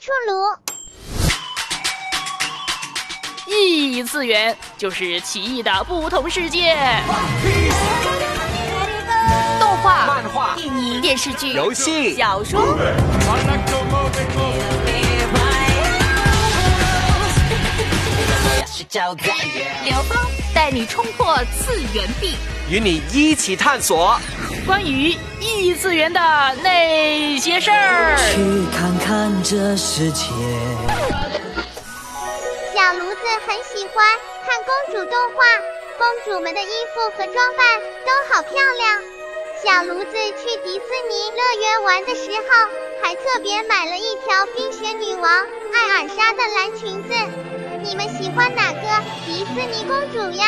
出炉。异次元就是奇异的不同世界。动画、漫画、电影、电视剧、游戏、小说。刘峰 带你冲破次元壁，与你一起探索关于异次元的那些事儿。去看看这世界。小炉子很喜欢看公主动画，公主们的衣服和装扮都好漂亮。小炉子去迪士尼乐园玩的时候，还特别买了一条冰雪女王艾尔莎的蓝裙子。你们喜欢哪个迪士尼公主呀？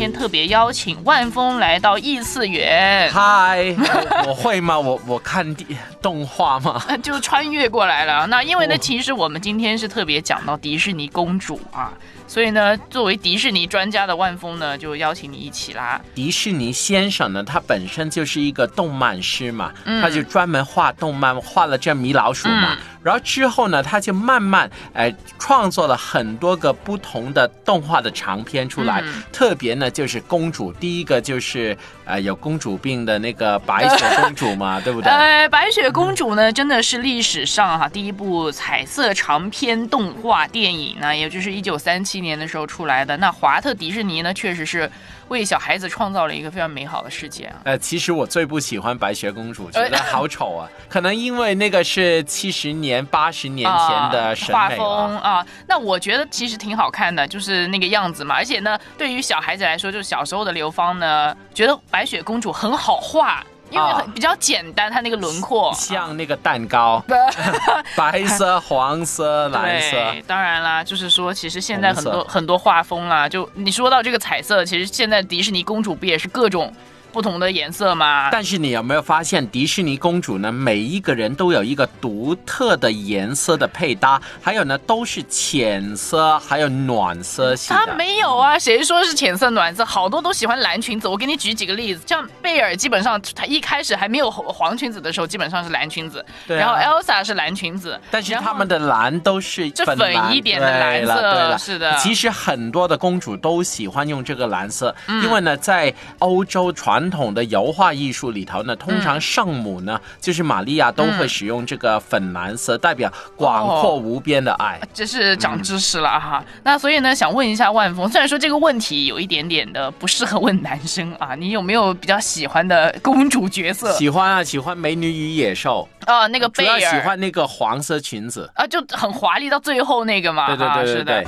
今天特别邀请万峰来到异次元，嗨，我 我会吗？我我看地动画吗？就穿越过来了。那因为呢，其实我们今天是特别讲到迪士尼公主啊，所以呢，作为迪士尼专家的万峰呢，就邀请你一起啦。迪士尼先生呢，他本身就是一个动漫师嘛，嗯他就专门画动漫，画了这米老鼠嘛。嗯然后之后呢，他就慢慢呃创作了很多个不同的动画的长片出来。嗯特别呢，就是公主，第一个就是呃有公主病的那个白雪公主嘛，对不对？呃，白雪公主呢，真的是历史上哈、第一部彩色长篇动画电影呢，也就是一九三七年的时候出来的。那华特迪士尼呢，确实是为小孩子创造了一个非常美好的世界啊。呃，其实我最不喜欢白雪公主，觉得 好丑啊。可能因为那个是七十年、八十年前的审画。风啊，那我觉得其实挺好看的，就是那个样子嘛。而且呢，对于小孩子来说，就是小时候的刘芳呢，觉得白雪公主很好画，因为比较简单，它那个轮廓。像那个蛋糕，白色、黄色、蓝色，，当然啦，就是说，其实现在很多很多画风啦，就你说到这个彩色，其实现在迪士尼公主不也是各种不同的颜色吗？但是你有没有发现，迪士尼公主呢，每一个人都有一个独特的颜色的配搭，还有呢，都是浅色，还有暖色系她。没有啊，谁说是浅色暖色？好多都喜欢蓝裙子。我给你举几个例子，像贝尔，基本上她一开始还没有黄裙子的时候，基本上是蓝裙子，对啊然后 Elsa 是蓝裙子，但是他们的蓝都是这粉粉一点的蓝色对了对了是的其实很多的公主都喜欢用这个蓝色，嗯因为呢，在欧洲传统的油画艺术里头呢，通常圣母呢，就是玛利亚都会使用这个粉蓝色，代表广阔无边的爱。这是长知识了哈。那所以呢，想问一下万峰，虽然说这个问题有一点点的不适合问男生啊，你有没有比较喜欢的公主角色？喜欢啊，喜欢《美女与野兽啊，那个》，主贝尔要喜欢那个黄色裙子。啊，就很华丽到最后那个嘛，对对对对是的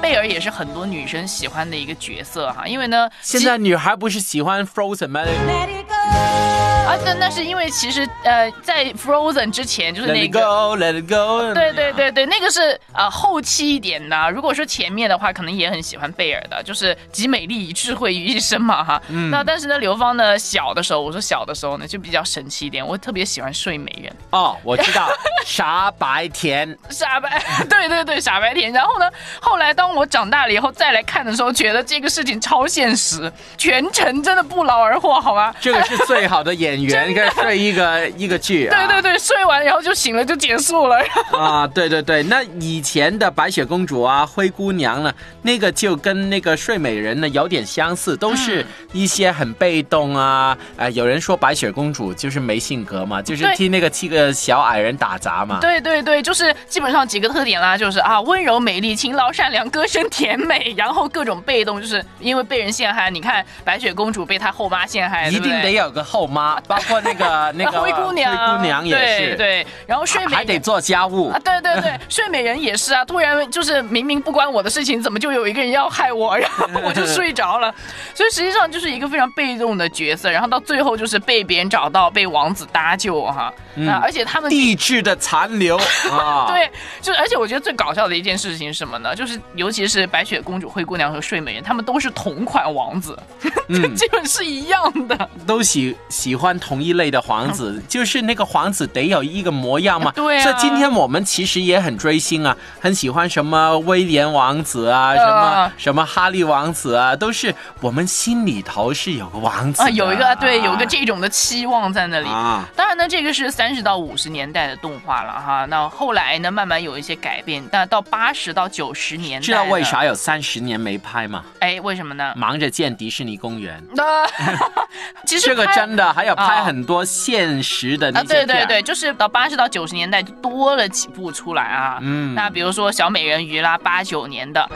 贝尔也是很多女生喜欢的一个角色哈，因为呢，现在女孩不是喜欢 Frozen 吗。啊，那那是因为其实呃，在 Frozen 之前就是？Let 那 it 个。go，Let it go。对对对对，那个是呃后期一点的。如果说前面的话，可能也很喜欢贝尔的，就是集美丽与智慧于一身嘛哈。嗯那但是呢，刘芳呢小的时候，我说小的时候呢就比较神奇一点，我特别喜欢睡美人，哦，我知道，傻白甜。傻白，对对对，傻白甜。然后呢，后来当我长大了以后再来看的时候，觉得这个事情超现实，全程真的不劳而获，好吗？这个是最好的演员，跟睡一个 一个剧啊。对对对，睡完然后就醒了就结束了。啊，对对对，那以前的白雪公主啊、灰姑娘呢，那个就跟那个睡美人呢有点相似，都是一些很被动啊。呃，有人说白雪公主就是没性格嘛，就是替那个七个小矮人打杂嘛。对对对，就是基本上几个特点啦，就是啊，温柔、美丽、勤劳、善良、歌声甜美，然后各种被动，就是因为被人陷害。你看白雪公主被她后妈陷害，一定得有个后妈，包括那个 那个灰姑娘，灰姑娘也是，对对，然后睡美还得做家务。啊，。对对对，睡美人也是啊，突然就是明明不关我的事情，怎么就有一个人要害我，然后 我就睡着了，所以实际上就是一个非常被动的角色，然后到最后就是被别人找到，被王子搭救哈，啊，而且他们地质的残留啊，对，就而且我觉得最搞笑的一件事情是什么呢？就是尤其是白雪公主、灰姑娘和睡美人，他们都是同款王子，嗯。基本是一样的。都喜喜欢同一类的皇子，就是那个皇子得有一个模样嘛。对啊所以今天我们其实也很追星啊，很喜欢什么威廉王子啊，呃什么什么哈利王子啊，都是我们心里头是有个王子啊，的有一个对，有一个这种的期望在那里。啊。当然呢，这个是三十到五十年代的动画了哈。那后来呢，慢慢有一些改变。但到八十到九十年代，知道为？啥有三十年没拍吗？哎，为什么呢？忙着建迪士尼公园。那 其实这个真的，还有拍啊很多现实的那啊，些片。对对对，就是到八十到九十年代就多了几部出来啊。嗯。那比如说小美人鱼啦，八九年的，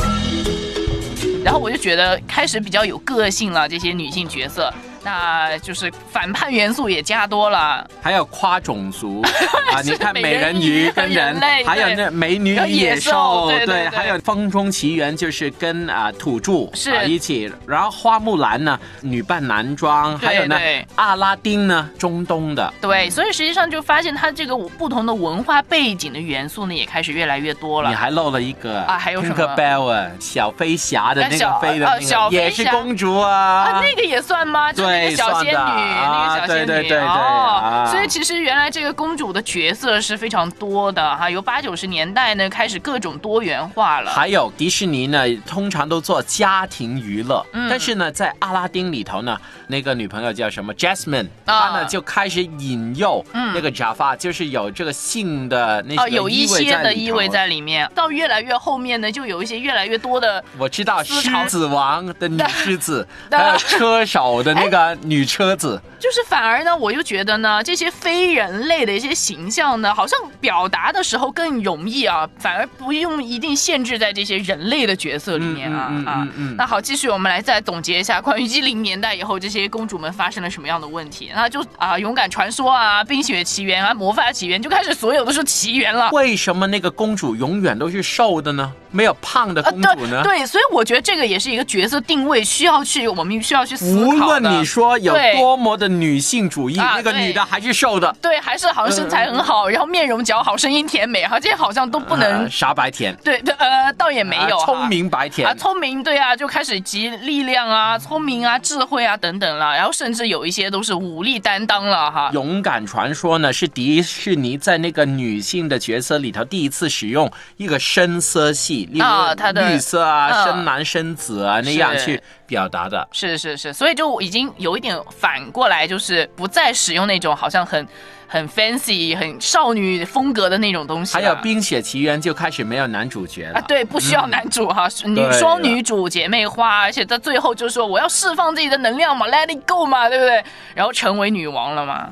然后我就觉得开始比较有个性了，这些女性角色，那就是反叛元素也加多了。还有跨种族 啊，你看美美人人鱼鱼跟人人类，还有那美女与野野兽兽，对对对还有《风中奇缘》就是跟啊土著是啊一起，然后花木兰呢女扮男装，对还有呢阿拉丁呢中东的。对，所以实际上就发现它这个不同的文化背景的元素呢，也开始越来越多了你。还漏了一个啊还有什么 Tinkerbell 啊，小飞侠的那个飞的小飞个也是公主啊，啊。那个也算吗？就那个小仙女，那个小仙女，啊对对对对哦啊。所以其实原来这个公主的角色是非常多的哈，由八九十年代呢开始各种多元化了。还有迪士尼呢，通常都做家庭娱乐，嗯。但是呢，在阿拉丁里头呢，那个女朋友叫什么 Jasmine，、啊。她呢就开始引诱那个 Jafar，、就是有这个性的那嗯哦，有一些的意味在里面，到越来越后面呢，就有一些越来越多的我知道狮子王的女 狮子，还有车手的那个女车子，就是反而呢，我就觉得呢，这些非人类的一些形象呢，好像表达的时候更容易啊，反而不用一定限制在这些人类的角色里面啊嗯嗯嗯啊。那好，继续我们来再总结一下关于一零年代以后这些公主们发生了什么样的问题。那就啊，勇敢传说啊，冰雪奇缘啊，魔法奇缘，就开始所有都是奇缘了。为什么那个公主永远都是瘦的呢？没有胖的啊，公主呢？对对，所以我觉得这个也是一个角色定位需要去，我们需要去思无考的。论你说有多么的女性主义，啊那个女的还是瘦的，对，还是好像身材很好，然后面容姣好，声音甜美，哈，这些好像都不能呃傻白甜，对对，呃，倒也没有、啊聪明白甜。啊，聪明对啊，就开始集力量啊、聪明啊、智慧啊等等了，然后甚至有一些都是武力担当了哈。勇敢传说呢，是迪士尼在那个女性的角色里头第一次使用一个深色系，例如啊它的绿色啊、嗯深蓝、深紫啊那样去表达的。是是是，所以就已经有一点反过来，就是不再使用那种好像很很 fancy、很少女风格的那种东西了。还有《冰雪奇缘》就开始没有男主角了。啊，对，不需要男主哈，是女对双女主姐妹花，而且在最后就说我要释放自己的能量嘛，Let it go 嘛，对不对？然后成为女王了嘛。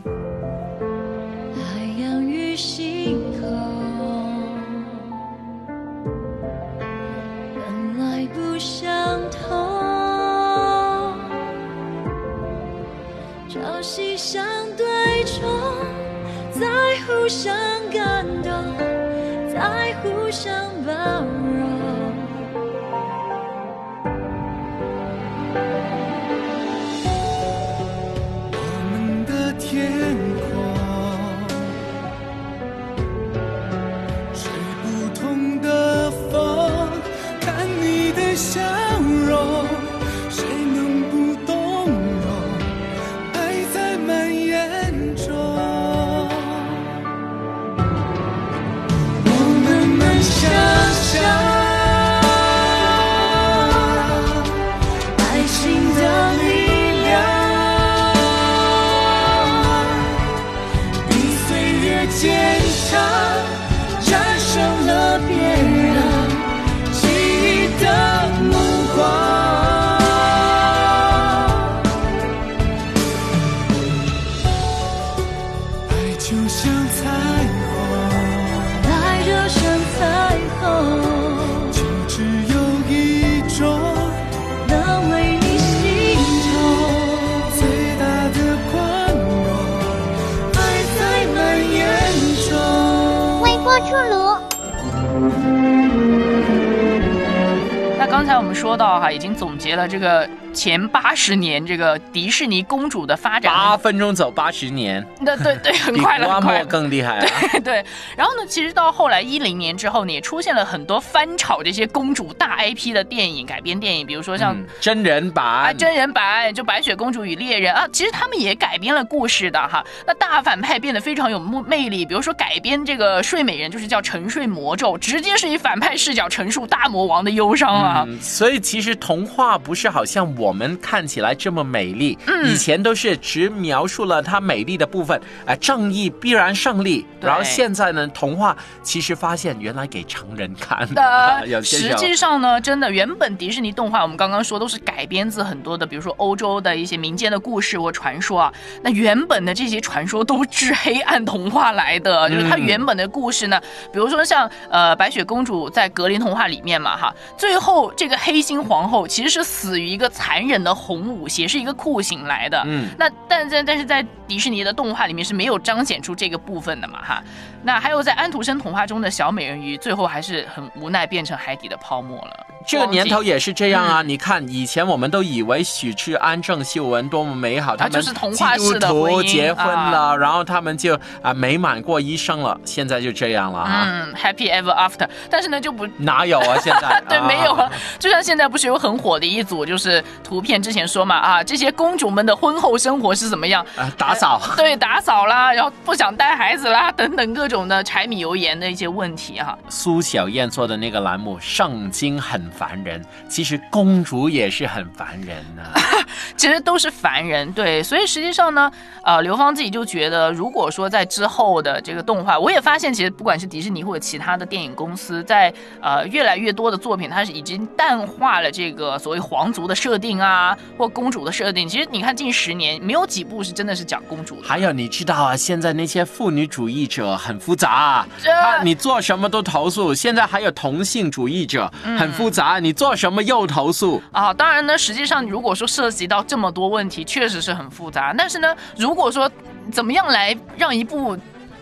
海洋与星空本来不相同，生。出炉，那刚才我们说到哈，已经总结了这个前八十年这个迪士尼公主的发展，八分钟走八十年，那对对，很快了，花很快了。莫更厉害啊！对，然后呢，其实到后来一零年之后呢，也出现了很多翻炒这些公主大 IP 的电影改编电影，比如说像、嗯真人版啊，真人版就《白雪公主与猎人》啊，其实他们也改编了故事的哈。那大反派变得非常有目魅力，比如说改编这个睡美人，就是叫沉睡魔咒，直接是以反派视角陈述大魔王的忧伤啊。嗯，所以其实童话不是好像我们看起来这么美丽，嗯以前都是只描述了它美丽的部分，啊、正义必然胜利。然后现在呢，童话其实发现原来给成人看的 实际上呢，真的原本迪士尼动画，我们刚刚说都是改编自很多的，比如说欧洲的一些民间的故事或传说啊。那原本的这些传说都是黑暗童话来的，就是它嗯原本的故事呢，比如说像呃白雪公主在格林童话里面嘛哈，最后这个黑心皇后其实是死于一个残忍的红舞鞋，是一个酷刑来的。嗯，那但在但是在迪士尼的动画里面是没有彰显出这个部分的嘛哈。那还有在安徒生童话中的小美人鱼，最后还是很无奈变成海底的泡沫了。这个年头也是这样啊！嗯你看，以前我们都以为许志安、郑秀文多么美好，他就是童话基督式的结婚了，啊然后他们就啊美满过一生了。现在就这样了哈，嗯，Happy Ever After，但是呢就不。哪有啊？现在 对，没有啊啊。就像现在不是有很火的一组，就是图片之前说嘛啊，这些公主们的婚后生活是怎么样？啊打扫。对，打扫啦，然后不想带孩子啦，等等各种的柴米油盐的一些问题哈、苏小燕做的那个栏目《圣经很烦人》，其实公主也是很烦人呢、其实都是凡人，对，所以实际上呢，呃，刘芳自己就觉得，如果说在之后的这个动画，我也发现，其实不管是迪士尼或者其他的电影公司，在呃越来越多的作品，它是已经淡化了这个所谓皇族的设定啊，或公主的设定。其实你看近十年，没有几部是真的是讲公主的。还有你知道啊，现在那些妇女主义者很复杂，这他你做什么都投诉。现在还有同性主义者，嗯很复杂，你做什么又投诉。啊，当然呢，实际上如果说涉及到这么多问题，确实是很复杂。但是呢，如果说怎么样来让一部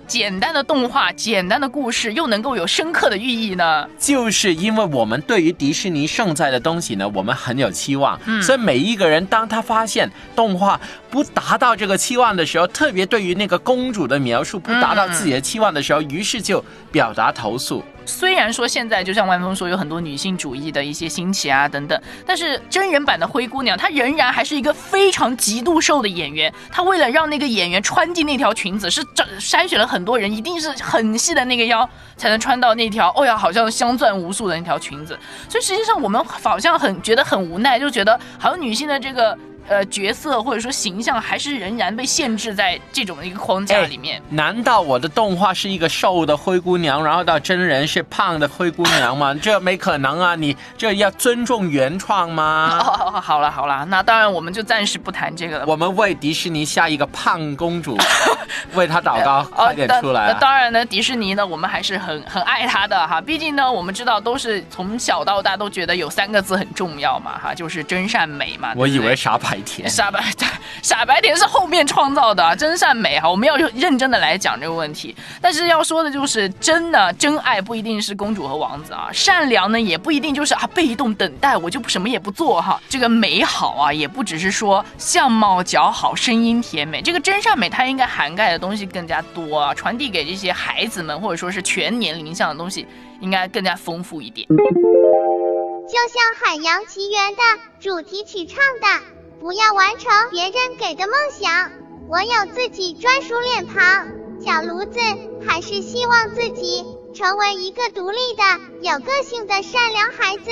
简单的动画、简单的故事又能够有深刻的寓意呢？就是因为我们对于迪士尼盛在的东西呢，我们很有期望，嗯所以每一个人当他发现动画不达到这个期望的时候，特别对于那个公主的描述不达到自己的期望的时候，于是就表达投诉。虽然说现在就像万峰说有很多女性主义的一些兴起啊等等，但是真人版的灰姑娘她仍然还是一个非常极度瘦的演员。她为了让那个演员穿进那条裙子，是整筛选了很多人，一定是很细的那个腰才能穿到那条，哦呀，好像镶钻无数的那条裙子。所以实际上我们好像很觉得很无奈，就觉得好像女性的这个。呃，角色或者说形象还是仍然被限制在这种一个框架里面。难道我的动画是一个瘦的灰姑娘，然后到真人是胖的灰姑娘吗？这没可能啊！你这要尊重原创吗？哦，好了好了，那当然我们就暂时不谈这个了。我们为迪士尼下一个胖公主，为她祷告，哦快点当出来、呃啊！当然呢，迪士尼呢，我们还是很很爱她的哈。毕竟呢，我们知道都是从小到大都觉得有三个字很重要嘛哈，就是真善美嘛。对对我以为傻白甜。傻白 傻白甜是后面创造的，真善美哈，我们要认真的来讲这个问题。但是要说的就是，真的真爱不一定是公主和王子啊，善良呢也不一定就是啊被动等待，我就什么也不做哈。这个美好啊，也不只是说相貌姣好、声音甜美，这个真善美它应该涵盖的东西更加多啊，传递给这些孩子们或者说是全年龄向的东西，应该更加丰富一点。就像《海洋奇缘》的主题曲唱的：“不要完成别人给的梦想，我有自己专属脸庞。”小炉子还是希望自己成为一个独立的、有个性的善良孩子。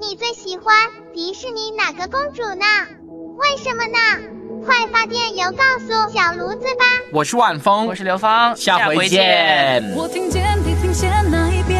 你最喜欢迪士尼哪个公主呢？为什么呢？快发电邮告诉小炉子吧。我是万风，我是刘芳，下回回见。我听见地平线那一边，